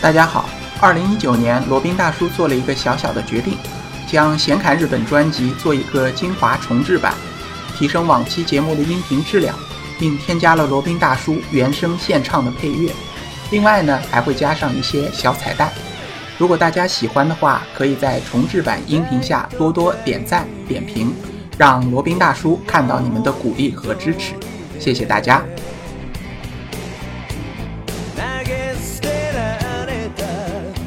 大家好，二零一九年，罗宾大叔做了一个小小的决定，将《闲侃日本》专辑做一个精华重制版，提升往期节目的音频质量，并添加了罗宾大叔原声献唱的配乐。另外呢，还会加上一些小彩蛋。如果大家喜欢的话，可以在重制版音频下多多点赞点评，让罗宾大叔看到你们的鼓励和支持。谢谢大家。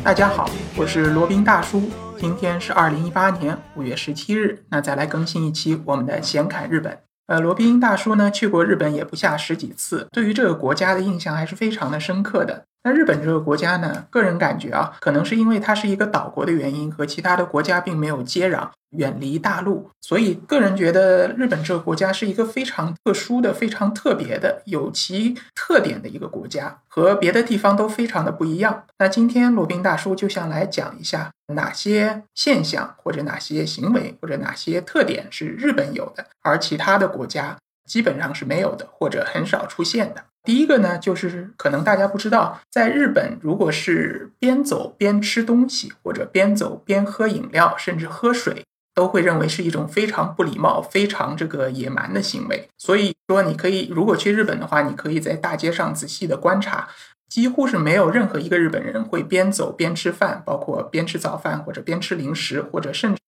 大家好，我是罗宾大叔。今天是二零一八年五月十七日，那再来更新一期我们的闲侃日本。呃，罗宾大叔呢去过日本也不下十几次，对于这个国家的印象还是非常的深刻的。那日本这个国家呢，个人感觉啊，可能是因为它是一个岛国的原因，和其他的国家并没有接壤。远离大陆，所以个人觉得日本这个国家是一个非常特殊的、非常特别的、有其特点的一个国家，和别的地方都非常的不一样。那今天罗宾大叔就想来讲一下哪些现象，或者哪些行为，或者哪些特点是日本有的，而其他的国家基本上是没有的，或者很少出现的。第一个呢，就是可能大家不知道，在日本，如果是边走边吃东西，或者边走边喝饮料，甚至喝水。都会认为是一种非常不礼貌、非常这个野蛮的行为。所以说，你可以如果去日本的话，你可以在大街上仔细的观察，几乎是没有任何一个日本人会边走边吃饭，包括边吃早饭或者边吃零食，或者甚至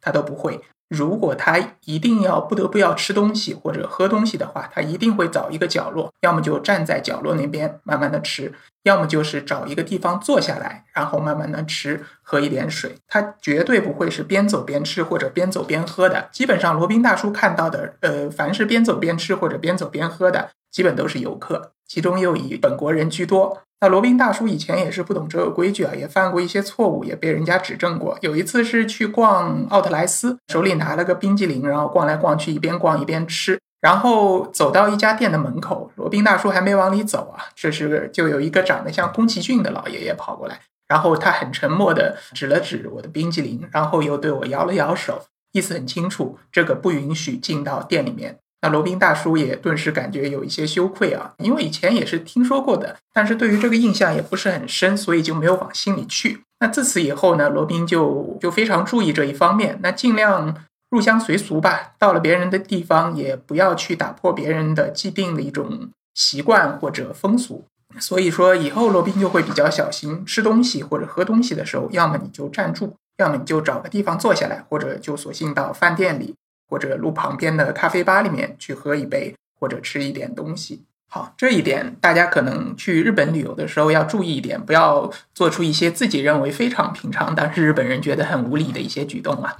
他都不会。如果他一定要不得不要吃东西或者喝东西的话，他一定会找一个角落，要么就站在角落那边慢慢的吃。要么就是找一个地方坐下来，然后慢慢的吃，喝一点水。他绝对不会是边走边吃或者边走边喝的。基本上罗宾大叔看到的，呃，凡是边走边吃或者边走边喝的，基本都是游客，其中又以本国人居多。那罗宾大叔以前也是不懂这个规矩啊，也犯过一些错误，也被人家指正过。有一次是去逛奥特莱斯，手里拿了个冰激凌，然后逛来逛去，一边逛一边吃。然后走到一家店的门口，罗宾大叔还没往里走啊，这时就有一个长得像宫崎骏的老爷爷跑过来，然后他很沉默的指了指我的冰激凌，然后又对我摇了摇手，意思很清楚，这个不允许进到店里面。那罗宾大叔也顿时感觉有一些羞愧啊，因为以前也是听说过的，但是对于这个印象也不是很深，所以就没有往心里去。那自此以后呢，罗宾就就非常注意这一方面，那尽量。入乡随俗吧，到了别人的地方也不要去打破别人的既定的一种习惯或者风俗。所以说，以后罗宾就会比较小心，吃东西或者喝东西的时候，要么你就站住，要么你就找个地方坐下来，或者就索性到饭店里或者路旁边的咖啡吧里面去喝一杯或者吃一点东西。好，这一点大家可能去日本旅游的时候要注意一点，不要做出一些自己认为非常平常，但是日本人觉得很无理的一些举动啊。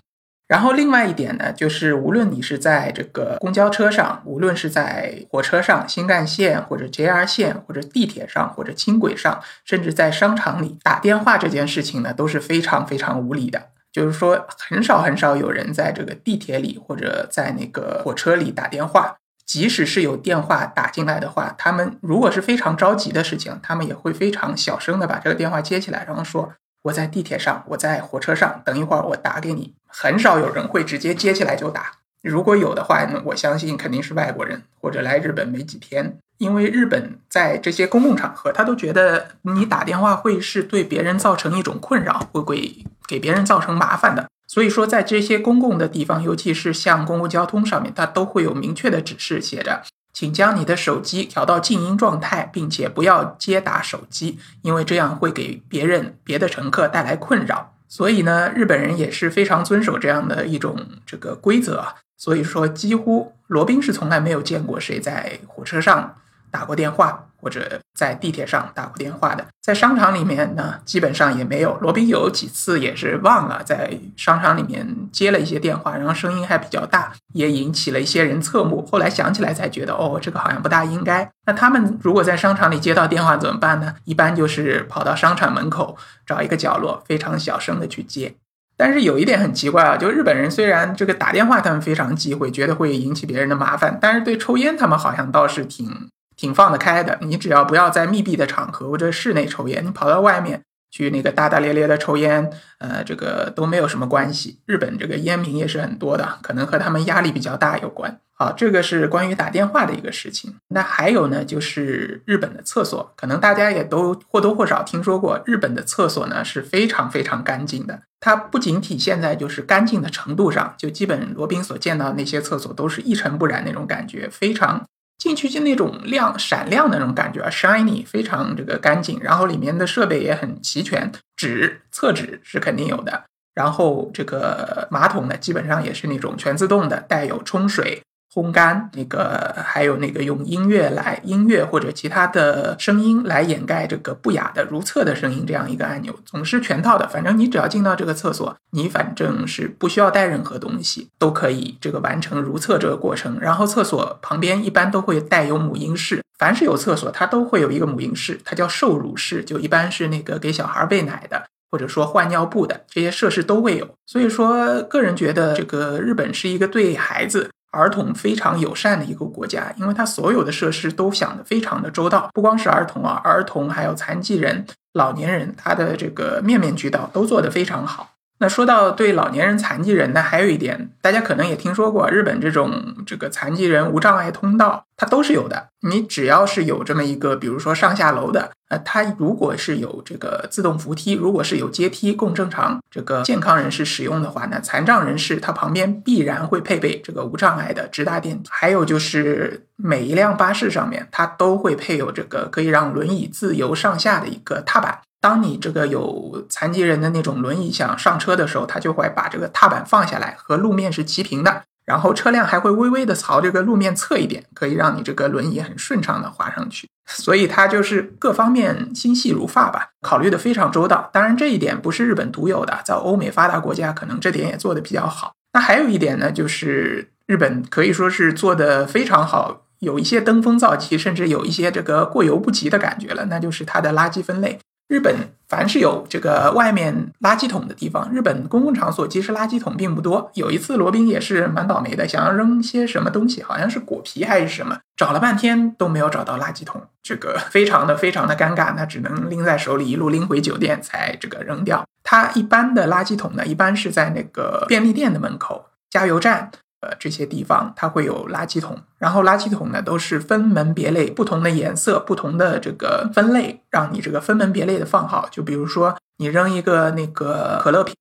然后另外一点呢，就是无论你是在这个公交车上，无论是在火车上、新干线或者 JR 线或者地铁上或者轻轨上，甚至在商场里打电话这件事情呢，都是非常非常无理的。就是说，很少很少有人在这个地铁里或者在那个火车里打电话，即使是有电话打进来的话，他们如果是非常着急的事情，他们也会非常小声的把这个电话接起来，然后说。我在地铁上，我在火车上，等一会儿我打给你。很少有人会直接接起来就打，如果有的话，呢，我相信肯定是外国人或者来日本没几天。因为日本在这些公共场合，他都觉得你打电话会是对别人造成一种困扰，会给给别人造成麻烦的。所以说，在这些公共的地方，尤其是像公共交通上面，它都会有明确的指示，写着。请将你的手机调到静音状态，并且不要接打手机，因为这样会给别人、别的乘客带来困扰。所以呢，日本人也是非常遵守这样的一种这个规则啊。所以说，几乎罗宾是从来没有见过谁在火车上打过电话。或者在地铁上打过电话的，在商场里面呢，基本上也没有。罗宾有几次也是忘了在商场里面接了一些电话，然后声音还比较大，也引起了一些人侧目。后来想起来才觉得，哦，这个好像不大应该。那他们如果在商场里接到电话怎么办呢？一般就是跑到商场门口找一个角落，非常小声的去接。但是有一点很奇怪啊，就日本人虽然这个打电话他们非常忌讳，觉得会引起别人的麻烦，但是对抽烟他们好像倒是挺。挺放得开的。你只要不要在密闭的场合或者室内抽烟，你跑到外面去那个大大咧咧的抽烟，呃，这个都没有什么关系。日本这个烟民也是很多的，可能和他们压力比较大有关。好，这个是关于打电话的一个事情。那还有呢，就是日本的厕所，可能大家也都或多或少听说过，日本的厕所呢是非常非常干净的。它不仅体现在就是干净的程度上，就基本罗宾所见到那些厕所都是一尘不染那种感觉，非常进去就那种亮闪亮的那种感觉啊，shiny，非常这个干净。然后里面的设备也很齐全，纸厕纸是肯定有的。然后这个马桶呢，基本上也是那种全自动的，带有冲水。烘干那个，还有那个用音乐来音乐或者其他的声音来掩盖这个不雅的如厕的声音，这样一个按钮总是全套的。反正你只要进到这个厕所，你反正是不需要带任何东西，都可以这个完成如厕这个过程。然后厕所旁边一般都会带有母婴室，凡是有厕所，它都会有一个母婴室，它叫受乳室，就一般是那个给小孩喂奶的，或者说换尿布的这些设施都会有。所以说，个人觉得这个日本是一个对孩子。儿童非常友善的一个国家，因为它所有的设施都想得非常的周到，不光是儿童啊，儿童还有残疾人、老年人，他的这个面面俱到，都做得非常好。那说到对老年人、残疾人呢，还有一点，大家可能也听说过，日本这种这个残疾人无障碍通道，它都是有的。你只要是有这么一个，比如说上下楼的，呃，它如果是有这个自动扶梯，如果是有阶梯供正常这个健康人士使用的话，那残障人士他旁边必然会配备这个无障碍的直达电梯。还有就是每一辆巴士上面，它都会配有这个可以让轮椅自由上下的一个踏板。当你这个有残疾人的那种轮椅想上车的时候，他就会把这个踏板放下来，和路面是齐平的。然后车辆还会微微的朝这个路面侧一点，可以让你这个轮椅很顺畅的滑上去。所以它就是各方面心细如发吧，考虑的非常周到。当然这一点不是日本独有的，在欧美发达国家可能这点也做的比较好。那还有一点呢，就是日本可以说是做的非常好，有一些登峰造极，甚至有一些这个过犹不及的感觉了，那就是它的垃圾分类。日本凡是有这个外面垃圾桶的地方，日本公共场所其实垃圾桶并不多。有一次罗宾也是蛮倒霉的，想要扔些什么东西，好像是果皮还是什么，找了半天都没有找到垃圾桶，这个非常的非常的尴尬，那只能拎在手里一路拎回酒店才这个扔掉。它一般的垃圾桶呢，一般是在那个便利店的门口、加油站。呃，这些地方它会有垃圾桶，然后垃圾桶呢都是分门别类，不同的颜色，不同的这个分类，让你这个分门别类的放好。就比如说，你扔一个那个可乐瓶，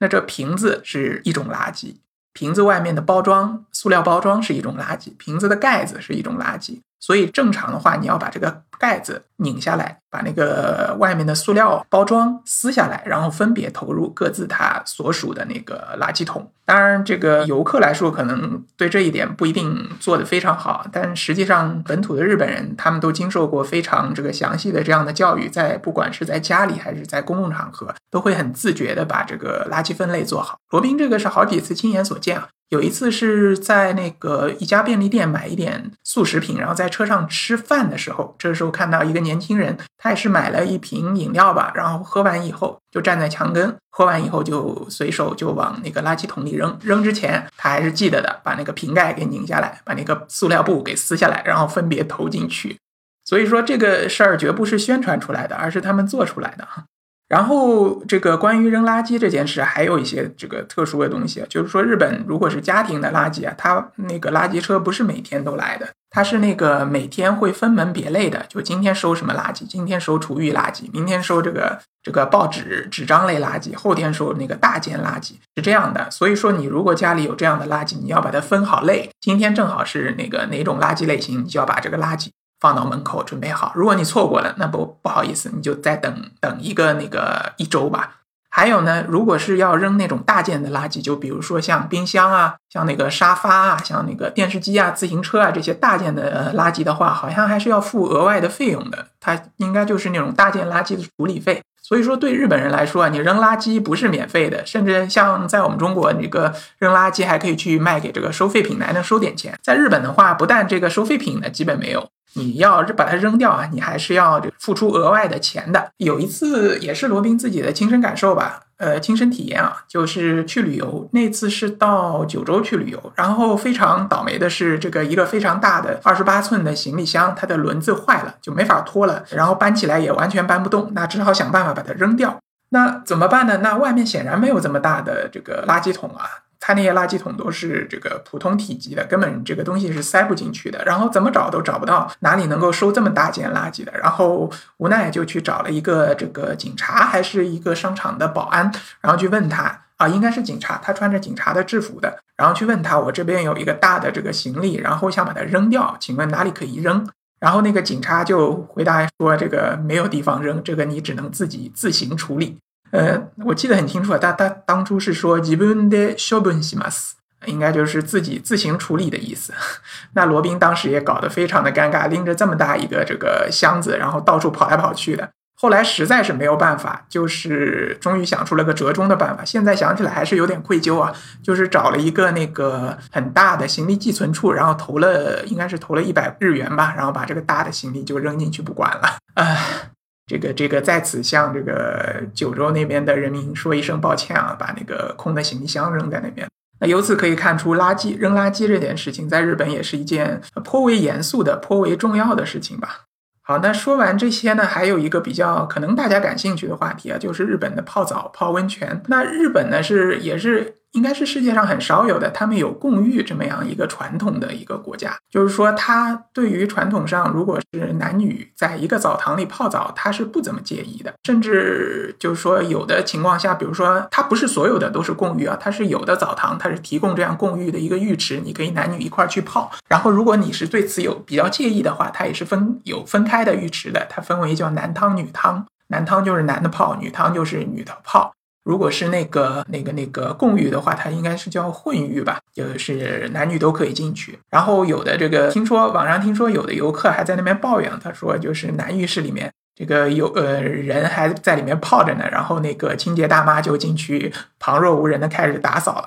那这瓶子是一种垃圾，瓶子外面的包装，塑料包装是一种垃圾，瓶子的盖子是一种垃圾。所以正常的话，你要把这个盖子拧下来，把那个外面的塑料包装撕下来，然后分别投入各自它所属的那个垃圾桶。当然，这个游客来说可能对这一点不一定做得非常好，但实际上本土的日本人他们都经受过非常这个详细的这样的教育，在不管是在家里还是在公共场合，都会很自觉的把这个垃圾分类做好。罗宾这个是好几次亲眼所见啊。有一次是在那个一家便利店买一点速食品，然后在车上吃饭的时候，这时候看到一个年轻人，他也是买了一瓶饮料吧，然后喝完以后就站在墙根，喝完以后就随手就往那个垃圾桶里扔。扔之前他还是记得的，把那个瓶盖给拧下来，把那个塑料布给撕下来，然后分别投进去。所以说这个事儿绝不是宣传出来的，而是他们做出来的哈。然后，这个关于扔垃圾这件事，还有一些这个特殊的东西，就是说，日本如果是家庭的垃圾啊，它那个垃圾车不是每天都来的，它是那个每天会分门别类的，就今天收什么垃圾，今天收厨余垃圾，明天收这个这个报纸纸张类垃圾，后天收那个大件垃圾，是这样的。所以说，你如果家里有这样的垃圾，你要把它分好类，今天正好是那个哪种垃圾类型，你就要把这个垃圾。放到门口准备好，如果你错过了，那不不好意思，你就再等等一个那个一周吧。还有呢，如果是要扔那种大件的垃圾，就比如说像冰箱啊、像那个沙发啊、像那个电视机啊、自行车啊这些大件的垃圾的话，好像还是要付额外的费用的。它应该就是那种大件垃圾的处理费。所以说，对日本人来说啊，你扔垃圾不是免费的，甚至像在我们中国，那个扔垃圾还可以去卖给这个收废品的，还能收点钱。在日本的话，不但这个收废品呢基本没有。你要是把它扔掉啊，你还是要付出额外的钱的。有一次也是罗宾自己的亲身感受吧，呃亲身体验啊，就是去旅游，那次是到九州去旅游，然后非常倒霉的是，这个一个非常大的二十八寸的行李箱，它的轮子坏了，就没法拖了，然后搬起来也完全搬不动，那只好想办法把它扔掉。那怎么办呢？那外面显然没有这么大的这个垃圾桶啊。他那些垃圾桶都是这个普通体积的，根本这个东西是塞不进去的。然后怎么找都找不到哪里能够收这么大件垃圾的。然后无奈就去找了一个这个警察，还是一个商场的保安，然后去问他啊，应该是警察，他穿着警察的制服的。然后去问他，我这边有一个大的这个行李，然后想把它扔掉，请问哪里可以扔？然后那个警察就回答说，这个没有地方扔，这个你只能自己自行处理。呃，我记得很清楚，他他当初是说自分で処分します，应该就是自己自行处理的意思。那罗宾当时也搞得非常的尴尬，拎着这么大一个这个箱子，然后到处跑来跑去的。后来实在是没有办法，就是终于想出了个折中的办法。现在想起来还是有点愧疚啊，就是找了一个那个很大的行李寄存处，然后投了应该是投了一百日元吧，然后把这个大的行李就扔进去不管了。唉。 这个这个在此向这个九州那边的人民说一声抱歉啊，把那个空的行李箱扔在那边。那由此可以看出，垃圾扔垃圾这件事情在日本也是一件颇为严肃的、颇为重要的事情吧。好，那说完这些呢，还有一个比较可能大家感兴趣的话题啊，就是日本的泡澡、泡温泉。那日本呢是也是。应该是世界上很少有的，他们有共浴这么样一个传统的一个国家，就是说，他对于传统上如果是男女在一个澡堂里泡澡，他是不怎么介意的，甚至就是说，有的情况下，比如说，他不是所有的都是共浴啊，他是有的澡堂，他是提供这样共浴的一个浴池，你可以男女一块去泡。然后，如果你是对此有比较介意的话，它也是分有分开的浴池的，它分为叫男汤、女汤，男汤就是男的泡，女汤就是女的泡。如果是那个那个那个共浴的话，它应该是叫混浴吧，就是男女都可以进去。然后有的这个听说网上听说有的游客还在那边抱怨，他说就是男浴室里面这个有呃人还在里面泡着呢，然后那个清洁大妈就进去旁若无人的开始打扫了，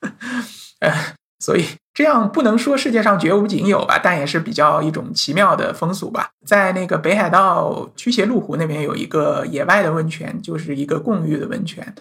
呃，所以。这样不能说世界上绝无仅有吧，但也是比较一种奇妙的风俗吧。在那个北海道驱邪路湖那边有一个野外的温泉，就是一个共浴的温泉，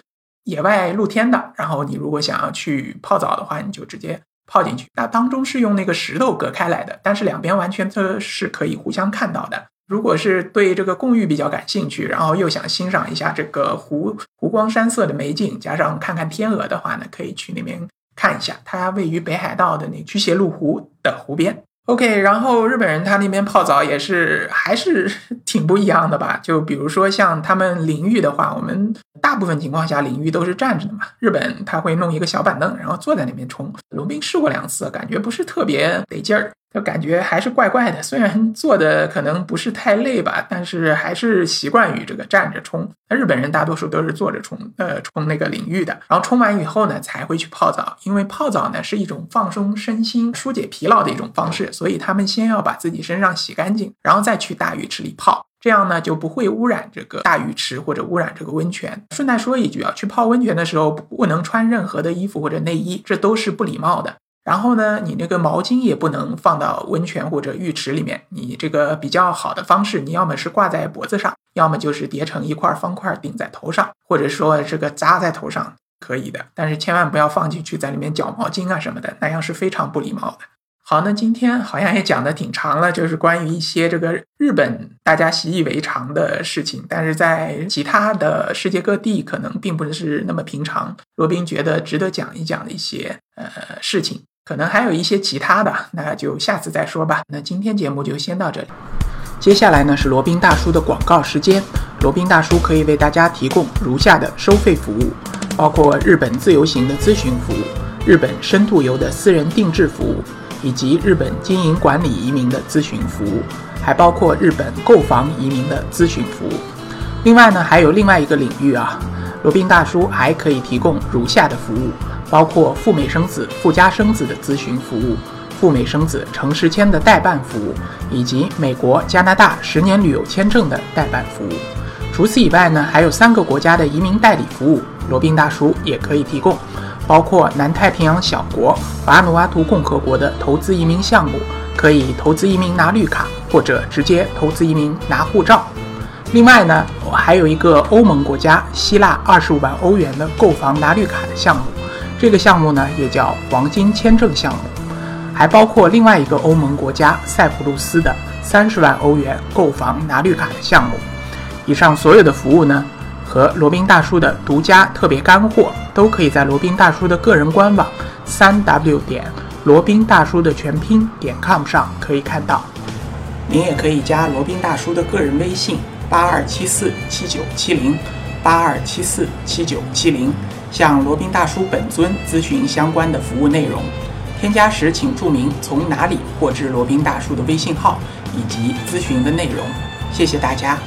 野外露天的。然后你如果想要去泡澡的话，你就直接泡进去。那当中是用那个石头隔开来的，但是两边完全都是可以互相看到的。如果是对这个共浴比较感兴趣，然后又想欣赏一下这个湖湖光山色的美景，加上看看天鹅的话呢，可以去那边。看一下，它位于北海道的那驱邪路湖的湖边。OK，然后日本人他那边泡澡也是还是 挺不一样的吧？就比如说像他们淋浴的话，我们大部分情况下淋浴都是站着的嘛。日本他会弄一个小板凳，然后坐在那边冲。龙斌试过两次，感觉不是特别得劲儿。就感觉还是怪怪的，虽然做的可能不是太累吧，但是还是习惯于这个站着冲。那日本人大多数都是坐着冲，呃，冲那个淋浴的，然后冲完以后呢，才会去泡澡。因为泡澡呢是一种放松身心、疏解疲劳的一种方式，所以他们先要把自己身上洗干净，然后再去大浴池里泡，这样呢就不会污染这个大浴池或者污染这个温泉。顺带说一句啊，去泡温泉的时候不能穿任何的衣服或者内衣，这都是不礼貌的。然后呢，你那个毛巾也不能放到温泉或者浴池里面。你这个比较好的方式，你要么是挂在脖子上，要么就是叠成一块方块顶在头上，或者说这个扎在头上可以的。但是千万不要放进去在里面搅毛巾啊什么的，那样是非常不礼貌的。好，那今天好像也讲的挺长了，就是关于一些这个日本大家习以为常的事情，但是在其他的世界各地可能并不是那么平常。罗宾觉得值得讲一讲的一些呃事情。可能还有一些其他的，那就下次再说吧。那今天节目就先到这里。接下来呢是罗宾大叔的广告时间。罗宾大叔可以为大家提供如下的收费服务，包括日本自由行的咨询服务、日本深度游的私人定制服务，以及日本经营管理移民的咨询服务，还包括日本购房移民的咨询服务。另外呢，还有另外一个领域啊，罗宾大叔还可以提供如下的服务。包括赴美生子、赴加生子的咨询服务，赴美生子城市签的代办服务，以及美国、加拿大十年旅游签证的代办服务。除此以外呢，还有三个国家的移民代理服务，罗宾大叔也可以提供，包括南太平洋小国瓦努阿图共和国的投资移民项目，可以投资移民拿绿卡，或者直接投资移民拿护照。另外呢，我还有一个欧盟国家希腊二十五万欧元的购房拿绿卡的项目，这个项目呢也叫黄金签证项目，还包括另外一个欧盟国家塞浦路斯的三十万欧元购房拿绿卡的项目。以上所有的服务呢，和罗宾大叔的独家特别干货，都可以在罗宾大叔的个人官网三 w 点罗宾大叔的全拼点 com 上可以看到。您也可以加罗宾大叔的个人微信。八二七四七九七零，八二七四七九七零，向罗宾大叔本尊咨询相关的服务内容。添加时请注明从哪里获知罗宾大叔的微信号以及咨询的内容。谢谢大家。